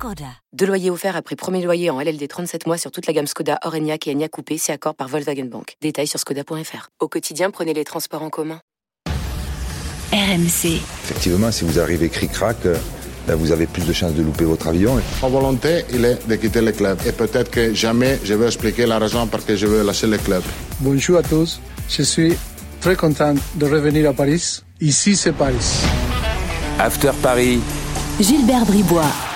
Skoda. Deux loyers offerts après premier loyer en LLD 37 mois sur toute la gamme Skoda, Orenia et Enya Coupé, c'est accord par Volkswagen Bank. Détails sur skoda.fr. Au quotidien, prenez les transports en commun. RMC. Effectivement, si vous arrivez cric-crac, euh, ben, vous avez plus de chances de louper votre avion. Ma volonté, il est de quitter le club. Et peut-être que jamais je vais expliquer la raison pour laquelle je veux lâcher le club. Bonjour à tous. Je suis très content de revenir à Paris. Ici, c'est Paris. After Paris. Gilbert Bribois.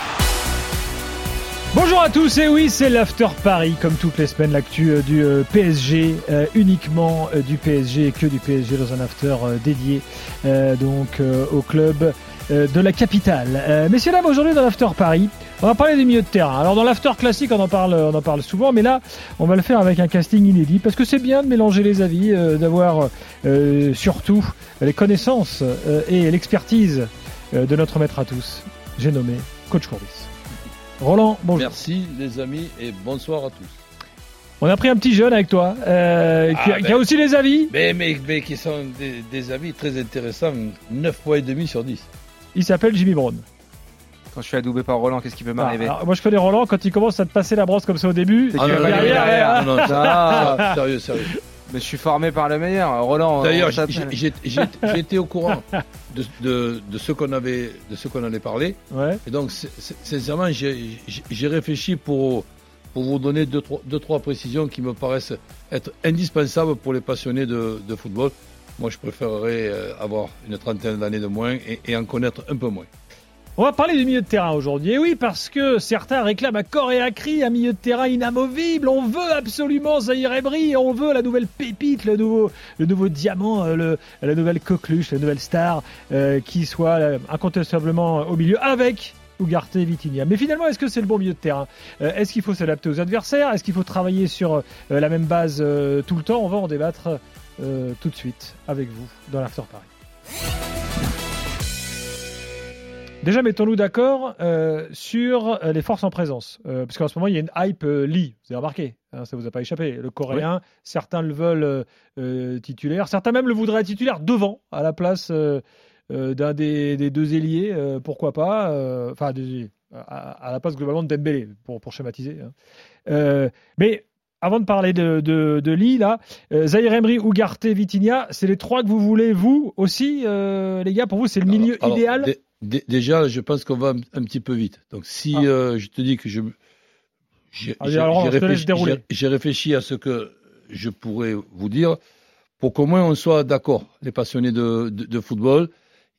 Bonjour à tous, et oui, c'est l'After Paris, comme toutes les semaines, l'actu euh, du euh, PSG, euh, uniquement du PSG et que du PSG dans un after dédié donc au club de la capitale. messieurs, dames, aujourd'hui dans l'After Paris, on va parler des milieux de terrain. Alors dans l'After classique, on en parle, on en parle souvent, mais là, on va le faire avec un casting inédit parce que c'est bien de mélanger les avis, d'avoir surtout les connaissances et l'expertise de notre maître à tous. J'ai nommé Coach Courbis. Roland, bonjour. Merci les amis et bonsoir à tous. On a pris un petit jeune avec toi, euh, qui, a, ben, aussi des avis. Mais, mais, qui sont des, avis très intéressants, 9 points et demi sur 10. Il s'appelle Jimmy Brown. Quand je suis adoubé par Roland, qu'est-ce qui peut m'arriver ah, Moi je connais Roland, quand il commence à te passer la brosse comme ça au début, ah, non, derrière, non, non, sérieux, sérieux. Mais je suis formé par le meilleur, Roland. D'ailleurs, j'étais au courant de, ce qu'on avait, de ce qu'on allait parler. Ouais. Et donc, sincèrement, j'ai réfléchi pour pour vous donner deux trois, deux, trois précisions qui me paraissent être indispensables pour les passionnés de, football. Moi, je préférerais euh, avoir une trentaine d'années de moins et en connaître un peu moins. On va parler du milieu de terrain aujourd'hui. Et oui, parce que certains réclament à corps et à cri un milieu de terrain inamovible. On veut absolument Zahir Emery, on veut la nouvelle pépite, le nouveau, diamant, euh, la nouvelle coqueluche, la nouvelle star euh, qui soit euh, incontestablement au milieu avec Ugarte et Vitinia. Mais finalement, est-ce que c'est le bon milieu de terrain? Est-ce qu'il faut s'adapter aux adversaires? Est-ce qu'il faut travailler sur la même base tout le temps? On va en débattre tout de suite avec vous dans l'After Paris. Déjà, mettons-nous d'accord euh, sur euh, les forces en présence. Euh, parce qu'en ce moment, il y a une hype Lee. Vous avez remarqué, hein, ça ne vous a pas échappé. Le coréen, certains le veulent titulaire. Certains même le voudraient titulaire devant, à la place d'un des, deux ailiers. pourquoi pas Enfin, à, la place globalement de Dembélé, pour, pour schématiser. Hein. mais avant de parler de, de, Lee, là, Zahir Emery, Ugarte, Vitinha, c'est les trois que vous voulez, vous aussi, les gars Pour vous, c'est le milieu idéal? Déjà, je pense qu'on va un, petit peu vite. Donc, si ah. euh, je te dis que je j'ai réfléchi, à ce que je pourrais vous dire, pour qu'au moins on soit d'accord, les passionnés de, football.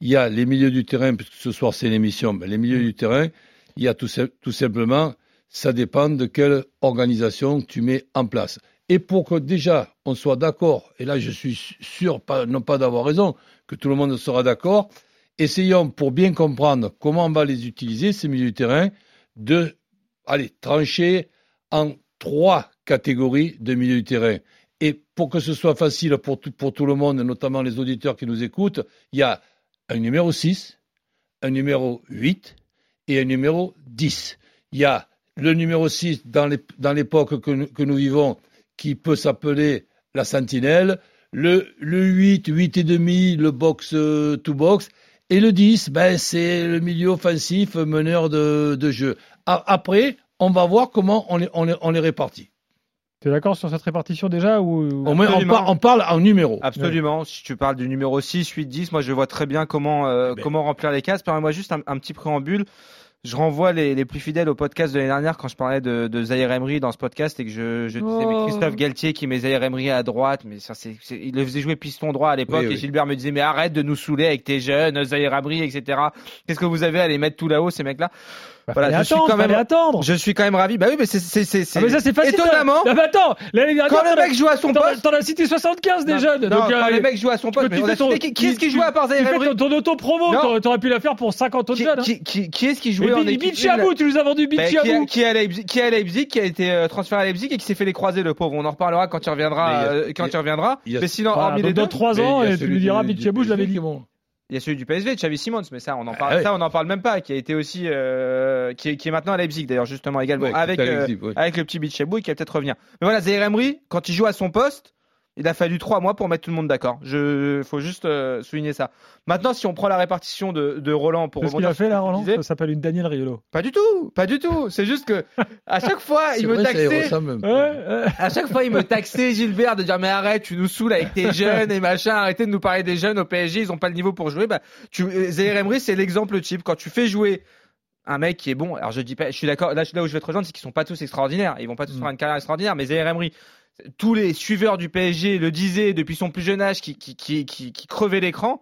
Il y a les milieux du terrain, puisque ce soir c'est l'émission, mais les milieux du terrain, il y a tout, tout simplement, ça dépend de quelle organisation tu mets en place. Et pour que déjà on soit d'accord, et là je suis sûr, pas, non pas d'avoir raison, que tout le monde sera d'accord, essayons, pour bien comprendre comment on va les utiliser, ces milieux de terrain, de allez, trancher en trois catégories de milieux de terrain. Et pour que ce soit facile pour tout, pour tout le monde, notamment les auditeurs qui nous écoutent, il y a un numéro 6, un numéro 8 et un numéro 10. Il y a le numéro 6 dans l'époque que, que, nous vivons qui peut s'appeler la sentinelle, le, le 8, 8 et demi, le box euh, to box, et le 10, ben, c'est le milieu offensif, meneur de, jeu. Après, on va voir comment on les, on les, répartit. Tu es d'accord sur cette répartition déjà ou... on, parle en numéro. Absolument. Si tu parles du numéro 6, 8, 10, moi je vois très bien comment, euh, ben. comment remplir les cases. Permets-moi juste un, petit préambule je renvoie les, plus fidèles au podcast de l'année dernière quand je parlais de, de Zahir Emery dans ce podcast et que je, disais mais oh. Christophe Galtier qui met Zahir Emery à droite, mais ça c'est, il le faisait jouer piston droit à l'époque et Gilbert me disait mais arrête de nous saouler avec tes jeunes, Zahir Emery, etc. Qu'est-ce que vous avez à les mettre tout là-haut ces mecs-là? Voilà, je suis quand même attendre. Je suis quand même ravi. Bah oui, mais c'est c'est c'est ah, mais ça c'est facile. Étonnamment. Ah, bah, attends, l'année dernière, quand le mec joue à son poste, t'en as cité 75 des jeunes. Non, donc, quand euh, le mec joue à son poste, mais on a cité, qui, est-ce qui joue à part Zaire Emery ton, ton auto promo, t'aurais pu la faire pour 50 autres jeunes. Qui, qui, qui est-ce qui jouait en équipe Bichabou, tu nous as vendu Bichabou. Qui est à Leipzig, qui est à Leipzig, qui a été euh, transféré à Leipzig et qui s'est fait les croiser le pauvre. On en reparlera quand il reviendra, euh, quand il reviendra. Mais sinon, hormis les deux. Dans 3 ans, et tu lui diras Bichabou, je l'avais dit. Il y a celui du PSV, Xavi Simons, mais ça, on en parle, ah ça, on en parle même pas, qui a été aussi, euh, qui, est, qui, est, maintenant à Leipzig d'ailleurs justement également, avec euh, avec le petit qui va peut-être revenir. Mais voilà, Zaire Emery, quand il joue à son poste, il a fallu trois mois pour mettre tout le monde d'accord. Je, faut juste euh, souligner ça. Maintenant, si on prend la répartition de, de Roland pour ce qu'il a fait là, Roland, ça s'appelle une Daniel Riolo. Pas du tout, pas du tout. C'est juste que à chaque fois, il me taxait. À chaque fois, il me taxait Gilbert de dire mais arrête, tu nous saoules avec tes jeunes et machin. Arrêtez de nous parler des jeunes au PSG, ils ont pas le niveau pour jouer. Bah, tu, Zaire Emery, c'est l'exemple type. Quand tu fais jouer un mec qui est bon. Alors je dis pas, je suis d'accord. Là, là où je vais te rejoindre, c'est qu'ils sont pas tous extraordinaires. Ils vont pas tous mm. faire une carrière extraordinaire. Mais Zaire Emery, tous les suiveurs du PSG le disaient depuis son plus jeune âge, qui, crevait l'écran.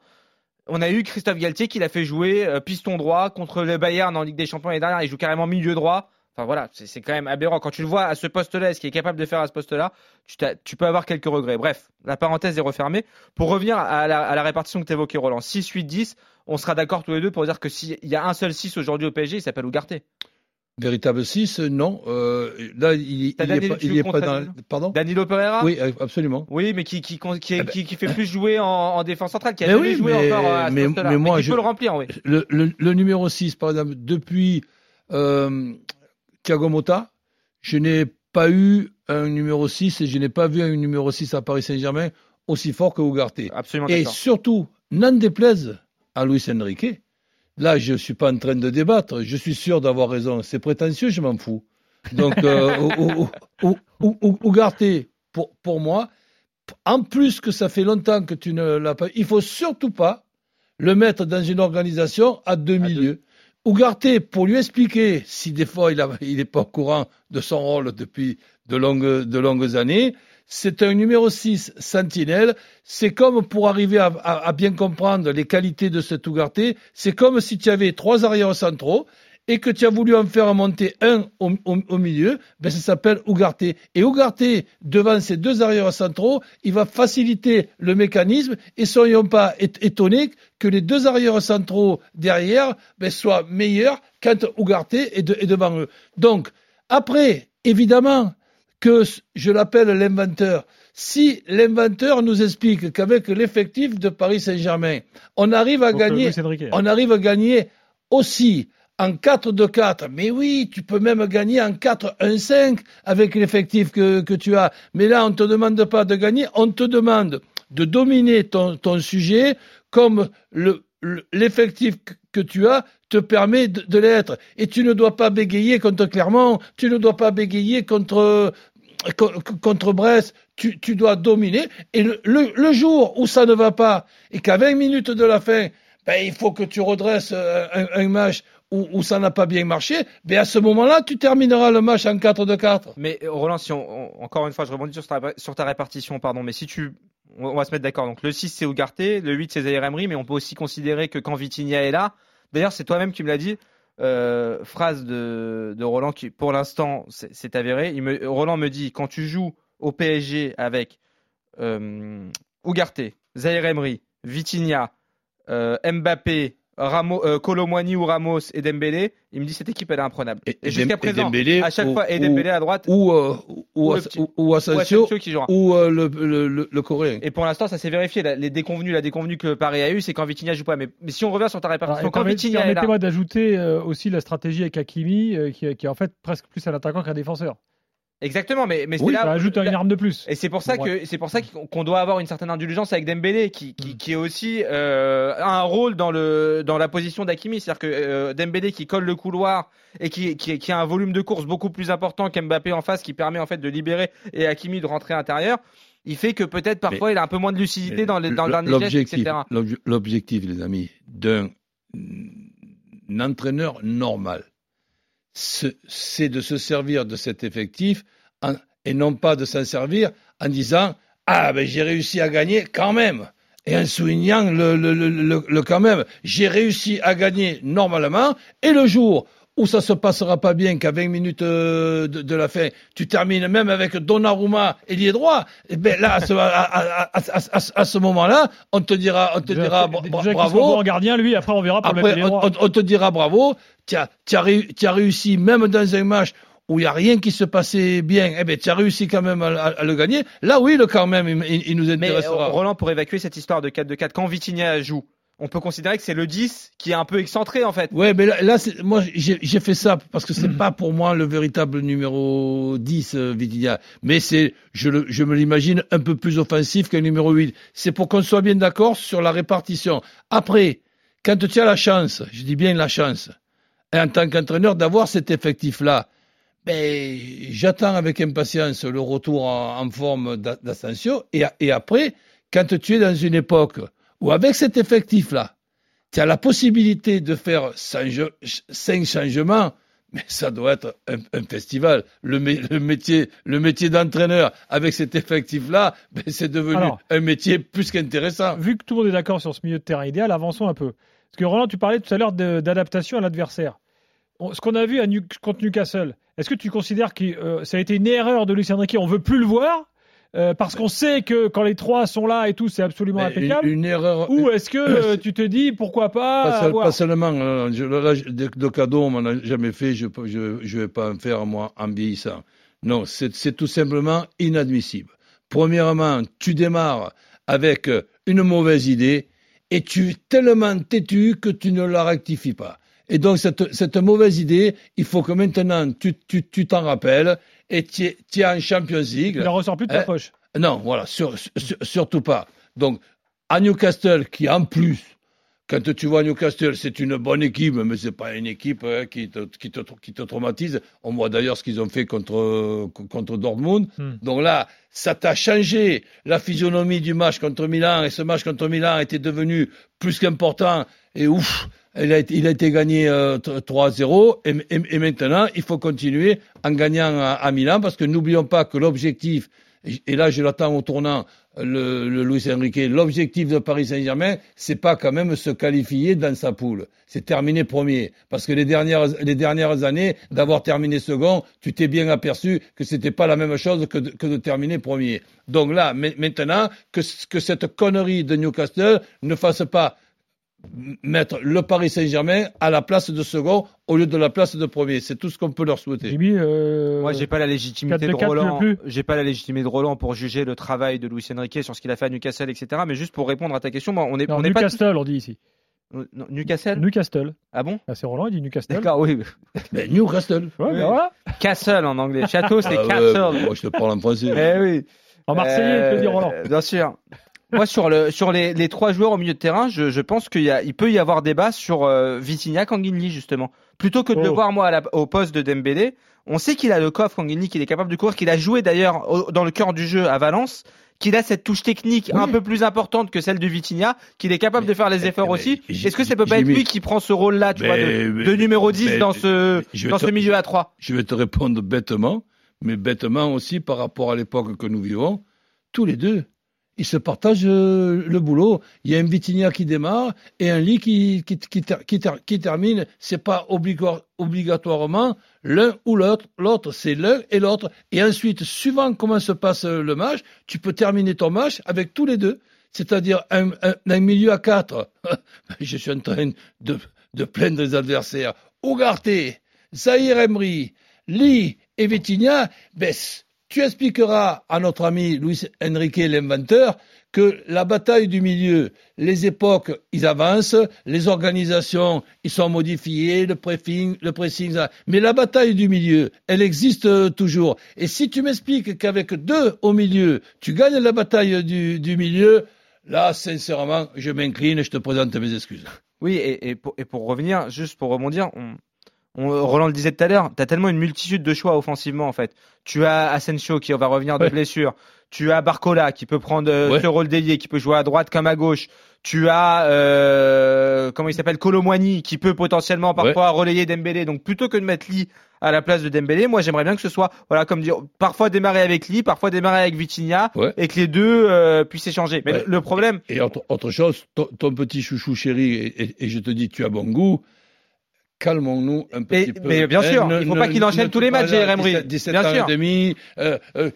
On a eu Christophe Galtier qui l'a fait jouer euh, piston droit contre le Bayern en Ligue des Champions l'année dernière. Il joue carrément milieu droit. Enfin voilà, c'est quand même aberrant. Quand tu le vois à ce poste-là, ce qu'il est capable de faire à ce poste-là, tu, peux avoir quelques regrets. Bref, la parenthèse est refermée. Pour revenir à la, à la répartition que tu évoquais, Roland, 6, 8, 10, on sera d'accord tous les deux pour dire que s'il y a un seul 6 aujourd'hui au PSG, il s'appelle Ougarté. Véritable 6, non. Euh, là, il, il, pas, il est pas dans. Pardon? Danilo Pereira? Oui, absolument. Oui, mais qui, qui, qui, eh ben, qui, qui fait plus jouer en, en, défense centrale, qui a jamais joué encore à mais, ce mais, moi, mais je, peut le remplir, oui. Le, le, le, numéro 6, par exemple, depuis euh, Thiago Motta, je n'ai pas eu un numéro 6 et je n'ai pas vu un numéro 6 à Paris Saint-Germain aussi fort que Ougarté. Absolument. Et surtout, n'en déplaise à Luis Enrique Là, je ne suis pas en train de débattre. Je suis sûr d'avoir raison. C'est prétentieux, je m'en fous. Donc, euh, Ougarté, pour, pour moi, en plus que ça fait longtemps que tu ne l'as pas, il faut surtout pas le mettre dans une organisation à deux milieux. Ougarté, pour lui expliquer, si des fois il n'est pas au courant de son rôle depuis de longues, de longues années, c'est un numéro 6 sentinelle. C'est comme pour arriver à, bien comprendre les qualités de cet Ougarté, c'est comme si tu avais trois arrières centraux et que tu as voulu en faire monter un au, milieu, ben ça s'appelle Ougarté. Et Ougarté, devant ces deux arrières centraux, il va faciliter le mécanisme et soyons pas étonnés que les deux arrières centraux derrière ben, soient meilleurs quand Ougarté est devant eux. Donc, après, évidemment, que je l'appelle l'inventeur. Si l'inventeur nous explique qu'avec l'effectif de Paris Saint-Germain, on arrive à gagner, on arrive à gagner aussi en 4-2-4. Mais oui, tu peux même gagner en 4-1-5 avec l'effectif que, que tu as. Mais là, on ne te demande pas de gagner, on te demande de dominer ton, ton sujet comme le, l'effectif que tu as te permet de, l'être. Et tu ne dois pas bégayer contre Clermont, tu ne dois pas bégayer contre contre Brest, tu, dois dominer. Et le, jour où ça ne va pas et qu'à 20 minutes de la fin, ben, il faut que tu redresses euh, un, match où, ça n'a pas bien marché, ben à ce moment-là, tu termineras le match en 4 de 4. Mais Roland, si on, encore une fois, je rebondis sur ta, sur ta répartition, pardon, mais si tu on va se mettre d'accord. Donc le 6 c'est Ougarté, le 8 c'est Zaire Emery, mais on peut aussi considérer que quand Vitinha est là, d'ailleurs c'est toi-même qui me l'as dit, euh, phrase de, Roland qui, pour l'instant, c'est avéré. Roland me dit quand tu joues au PSG avec euh, Ougarté, Zaire Emery, Vitinha, euh, Mbappé, Ramos, euh, ou Ramos et Dembélé, il me dit cette équipe elle est imprenable. Et, jusqu'à présent, à chaque fois, et Dembélé à droite, ou euh, ou, ou, ou, Asensio, ou, euh, le, le, le, coréen. Et pour l'instant, ça s'est vérifié. les déconvenus, la déconvenue que Paris a eu, c'est quand Vitinha joue pas. Mais, mais, si on revient sur ta répartition, quand Vitinha permettez-moi d'ajouter aussi la stratégie avec Hakimi, qui, qui est en fait presque plus un attaquant qu'un défenseur. Exactement, mais, mais c'est là. Ça ajoute une arme de plus. Et c'est pour ça que c'est pour ça qu'on doit avoir une certaine indulgence avec Dembélé, qui, qui, mm. qui est aussi euh, un rôle dans le dans la position d'Akimi, c'est-à-dire que euh, Dembélé qui colle le couloir et qui, qui, qui a un volume de course beaucoup plus important qu'Mbappé en face, qui permet en fait de libérer et Hakimi de rentrer à l'intérieur. Il fait que peut-être parfois il a un peu moins de lucidité dans, les, dans le dernier geste, etc. L'objectif, les amis, d'un entraîneur normal, c'est de se servir de cet effectif et non pas de s'en servir en disant Ah, ben j'ai réussi à gagner quand même. Et en soulignant le, quand même, j'ai réussi à gagner normalement. Et le jour où ça se passera pas bien qu'à 20 minutes euh, de, la fin, tu termines même avec Donnarumma ailier droit, et eh ben là, à ce, moment-là, on te dira, on te dira bravo. Bon gardien, lui, après on verra pour après, le on, on, te dira bravo, tu as, as, réussi même dans un match où il n'y a rien qui se passait bien, eh ben, tu as réussi quand même à, le gagner. Là, oui, le quand même, il, nous intéressera. Mais Roland, pour évacuer cette histoire de 4 de 4, quand Vitinha joue, on peut considérer que c'est le 10 qui est un peu excentré en fait. Ouais, mais là, moi j'ai fait ça parce que c'est pas pour moi le véritable numéro 10 euh, mais c'est je, je me l'imagine un peu plus offensif qu'un numéro 8. C'est pour qu'on soit bien d'accord sur la répartition. Après, quand tu as la chance, je dis bien la chance, en tant qu'entraîneur d'avoir cet effectif là, ben j'attends avec impatience le retour en, forme d'ascension et, et après quand tu es dans une époque ou avec cet effectif-là, tu as la possibilité de faire cinq changements, mais ça doit être un, festival. Le, métier, le métier d'entraîneur avec cet effectif-là, ben, c'est devenu un métier plus qu'intéressant. Vu que tout le monde est d'accord sur ce milieu de terrain idéal, avançons un peu. Parce que Roland, tu parlais tout à l'heure d'adaptation à l'adversaire. Ce qu'on a vu à contre Newcastle, est-ce que tu considères que euh, ça a été une erreur de Lucien Riquet? On veut plus le voir? Euh, parce qu'on sait que quand les trois sont là et tout, c'est absolument impeccable. Une, erreur. Ou est-ce que euh, tu te dis pourquoi pas Pas, seulement. Euh, de, cadeaux, on m'en a jamais fait. Je je, vais pas en faire moi en vieillissant. Non, c'est tout simplement inadmissible. Premièrement, tu démarres avec une mauvaise idée et tu es tellement têtu que tu ne la rectifies pas. Et donc cette, cette mauvaise idée, il faut que maintenant tu t'en tu, rappelles et tu es en Champions League. Il ne ressort plus de ta hein? poche. Non, voilà, surtout pas. Donc, à Newcastle, qui en plus, quand tu vois Newcastle, c'est une bonne équipe, mais c'est pas une équipe hein, qui, te, qui, te, qui, te, traumatise. On voit d'ailleurs ce qu'ils ont fait contre, contre Dortmund. Hmm. Donc là, ça t'a changé la physionomie du match contre Milan, et ce match contre Milan était devenu plus qu'important. Et ouf, il a, il a été gagné 3-0 euh, et, et, maintenant il faut continuer en gagnant à, Milan parce que n'oublions pas que l'objectif, et là je l'attends au tournant, le, le Luis Enrique, l'objectif de Paris Saint-Germain, c'est pas quand même se qualifier dans sa poule, c'est terminer premier. Parce que les dernières, les dernières années, d'avoir terminé second, tu t'es bien aperçu que c'était pas la même chose que de, que de terminer premier. Donc là, maintenant, que, que cette connerie de Newcastle ne fasse pas mettre le Paris Saint-Germain à la place de second au lieu de la place de premier. C'est tout ce qu'on peut leur souhaiter. Euh, Moi, j'ai pas la légitimité de, Roland. J'ai pas la légitimité de Roland pour juger le travail de Luis Enrique sur ce qu'il a fait à Newcastle, etc. Mais juste pour répondre à ta question, on est, on Newcastle, on dit ici. Newcastle? Newcastle. Ah bon? Ah, C'est Roland, il dit Newcastle. D'accord, oui. Mais Newcastle. Ouais, bah Castle en anglais. Château, c'est ah Castle. moi, je te parle en français. Eh oui. En marseillais, il peut dire Roland. Euh, bien sûr. Moi, sur, le, sur les, les, trois joueurs au milieu de terrain, je, je pense qu'il il peut y avoir débat sur euh, Vitinha Kanginli, justement. Plutôt que de le oh. voir, moi, au poste de Dembélé, on sait qu'il a le coffre, Kanginli, qu'il est capable de courir, qu'il a joué d'ailleurs dans le cœur du jeu à Valence, qu'il a cette touche technique un peu plus importante que celle de Vitinha, qu'il est capable de faire les efforts aussi. Est-ce que ça peut pas être lui qui prend ce rôle-là, tu vois, de, numéro 10 dans ce, dans ce milieu à 3 Je vais te répondre bêtement, mais bêtement aussi par rapport à l'époque que nous vivons. Tous les deux, ils se partagent euh, le boulot. Il y a un Vitinha qui démarre et un lit qui, qui, qui, qui termine. C'est pas obligatoirement l'un ou l'autre. L'autre, c'est l'un et l'autre. Et ensuite, suivant comment se passe le match, tu peux terminer ton match avec tous les deux. C'est-à-dire un, milieu à quatre. Je suis en train de, plaindre les adversaires. Ougarté, Zahir Emery, Lee et Vitinha, ben, tu expliqueras à notre ami Luis Enrique, l'inventeur, que la bataille du milieu, les époques, ils avancent, les organisations, ils sont modifiées, le pressing, le pressing, mais la bataille du milieu, elle existe toujours. Et si tu m'expliques qu'avec deux au milieu, tu gagnes la bataille du, milieu, là, sincèrement, je m'incline, je te présente mes excuses. Oui, et, et, pour, et revenir, juste pour rebondir, on, Roland le disait tout à l'heure, tu as tellement une multitude de choix offensivement en fait. Tu as Asensio qui va revenir de blessure. Tu as Barcola qui peut prendre euh, ce rôle d'ailier, qui peut jouer à droite comme à gauche. Tu as euh, comment il s'appelle Colomwani qui peut potentiellement parfois relayer Dembélé. Donc plutôt que de mettre Lee à la place de Dembélé, moi j'aimerais bien que ce soit voilà comme dire parfois démarrer avec Lee, parfois démarrer avec Vitinha et que les deux euh, puissent échanger. Mais le, problème et, autre, chose, ton, petit chouchou chéri et, et, je te dis tu as bon goût calmons-nous un petit peu. Mais bien sûr, il ne faut pas qu'il enchaîne tous les matchs, Zaire 17, ans et demi, euh, euh,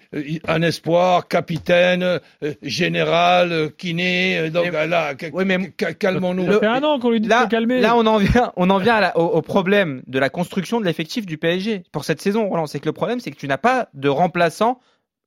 un espoir, capitaine, euh, général, kiné. Donc là, oui, mais calmons-nous. Ça fait un an qu'on lui dit là, de calmer. Là, on en vient, on en vient au, problème de la construction de l'effectif du PSG pour cette saison. Roland, c'est que le problème, c'est que tu n'as pas de remplaçant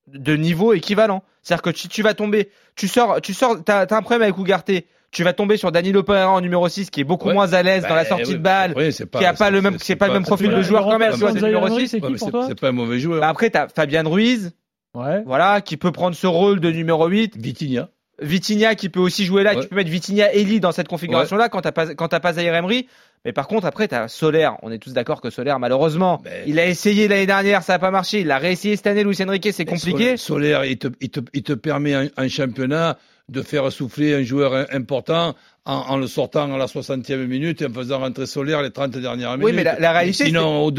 de niveau équivalent. C'est-à-dire que si tu vas tomber, tu sors, tu sors, t'as as un problème avec Ougarté tu vas tomber sur Danilo Pereira en numéro 6 qui est beaucoup moins à l'aise dans la bah, sortie de balle, qui a pas le même, c'est pas, le même profil de joueur quand même, c'est numéro 6. C'est pas un mauvais joueur. Bah, après, t'as Fabien Ruiz. Voilà, qui peut prendre ce rôle de numéro 8. Vitinha. Vitinha qui peut aussi jouer là, tu peux mettre Vitinha Eli dans cette configuration là quand t'as pas quand t'as pas Zaire Emery. Mais par contre après t'as Solaire, on est tous d'accord que Solaire malheureusement, il a essayé l'année dernière, ça a pas marché, il a réessayé cette année Luis Enrique, c'est compliqué. Solaire, il te, il te, il te permet un championnat de faire souffler un joueur important en, le sortant à la 60e minute et en faisant rentrer Solaire les 30 dernières minutes. Oui, mais la, réalité. Sinon,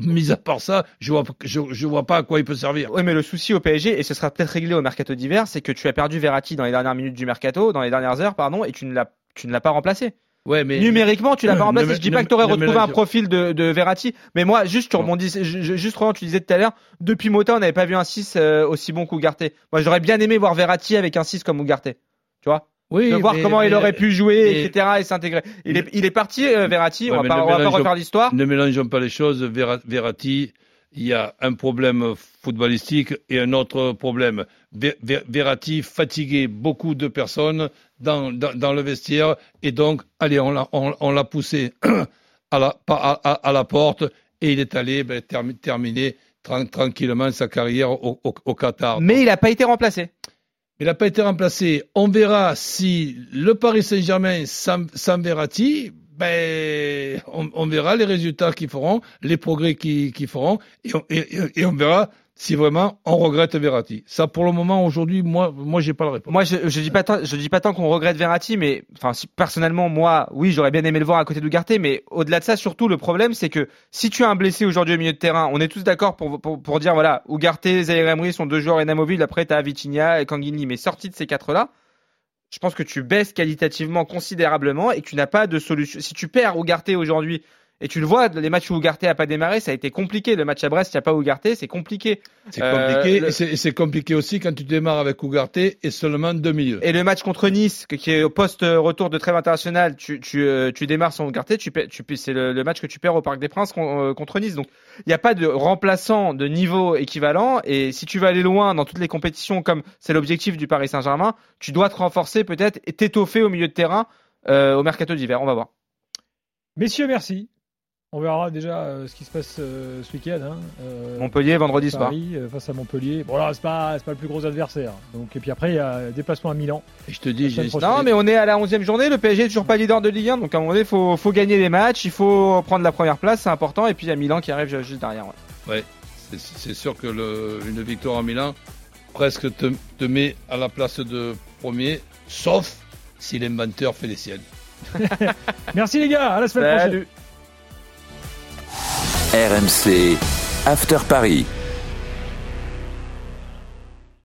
mis à part ça, je vois, je, vois pas à quoi il peut servir. Oui, mais le souci au PSG, et ce sera peut-être réglé au mercato d'hiver, c'est que tu as perdu Verratti dans les dernières minutes du mercato, dans les dernières heures, pardon, et tu ne l'as, tu ne l'as pas remplacé. Ouais, mais numériquement, tu l'as pas remplacé. je dis pas que tu aurais retrouvé un profil de, de Verratti, mais moi, juste tu rebondis, juste Roland, tu disais tout à l'heure, depuis Mota, on n'avait pas vu un 6 euh, aussi bon qu'Ougarté. Moi, j'aurais bien aimé voir Verratti avec un 6 comme Ougarté. Tu vois oui, de voir comment il aurait pu jouer, etc. et s'intégrer. Il est, il est parti, euh, Verratti. on va pas, on va pas refaire l'histoire. Ne mélangeons pas les choses. Verratti, il y a un problème footballistique et un autre problème. Verratti fatigué beaucoup de personnes dans, dans, le vestiaire et donc, allez, on l'a on, poussé à la, à, à, la porte et il est allé ben, terminer tranquillement sa carrière au, au, Qatar. Mais il n'a pas été remplacé. Il n'a pas été remplacé. On verra si le Paris Saint-Germain sans, Verratti, ben, on, verra les résultats qu'ils feront, les progrès qu'ils feront, et on verra si vraiment on regrette Verratti. Ça, pour le moment, aujourd'hui, moi, moi, j'ai pas la réponse. Moi, je, je dis pas tant, je dis pas tant qu'on regrette Verratti, mais enfin, personnellement, moi, oui, j'aurais bien aimé le voir à côté d'Ougarté, mais au-delà de ça, surtout, le problème, c'est que si tu as un blessé aujourd'hui au milieu de terrain, on est tous d'accord pour, pour, dire, voilà, Ougarté, Zaire Emery sont deux joueurs inamovibles. Après, t'as Vitinha et Kangini, mais sortis de ces quatre-là, je pense que tu baisses qualitativement considérablement et que tu n'as pas de solution. Si tu perds Ougarté aujourd'hui et tu le vois, les matchs où Ougarté a pas démarré, ça a été compliqué. Le match à Brest, il n'y a pas Ougarté, c'est compliqué. C'est compliqué. Euh, et c'est compliqué aussi quand tu démarres avec Ougarté et seulement deux milieux. Et le match contre Nice, qui est au post-retour de trêve international, tu, tu, euh, tu démarres sans Ougarté, tu, tu, c'est le, match que tu perds au Parc des Princes euh, contre Nice. Donc, il n'y a pas de remplaçant de niveau équivalent. Et si tu veux aller loin dans toutes les compétitions, comme c'est l'objectif du Paris Saint-Germain, tu dois te renforcer peut-être et t'étoffer au milieu de terrain au mercato d'hiver. On va voir. Messieurs, merci. On verra déjà euh, ce qui se passe euh, ce week-end. Hein. Euh, Montpellier, vendredi soir. face à Montpellier. Bon, là, c'est pas, pas le plus gros adversaire. Donc, et puis après, il y a déplacement à Milan. Et je te dis, j'ai... Non, mais on est à la 11e journée. Le PSG est toujours pas leader de Ligue 1. Donc, à un moment donné, il faut, faut gagner les matchs. Il faut prendre la première place. C'est important. Et puis, il y a Milan qui arrive juste derrière. Ouais, c'est, sûr que le, une victoire à Milan presque te, te met à la place de premier. Sauf si l'inventeur fait les siennes. Merci les gars. À la semaine prochaine. RMC After Paris.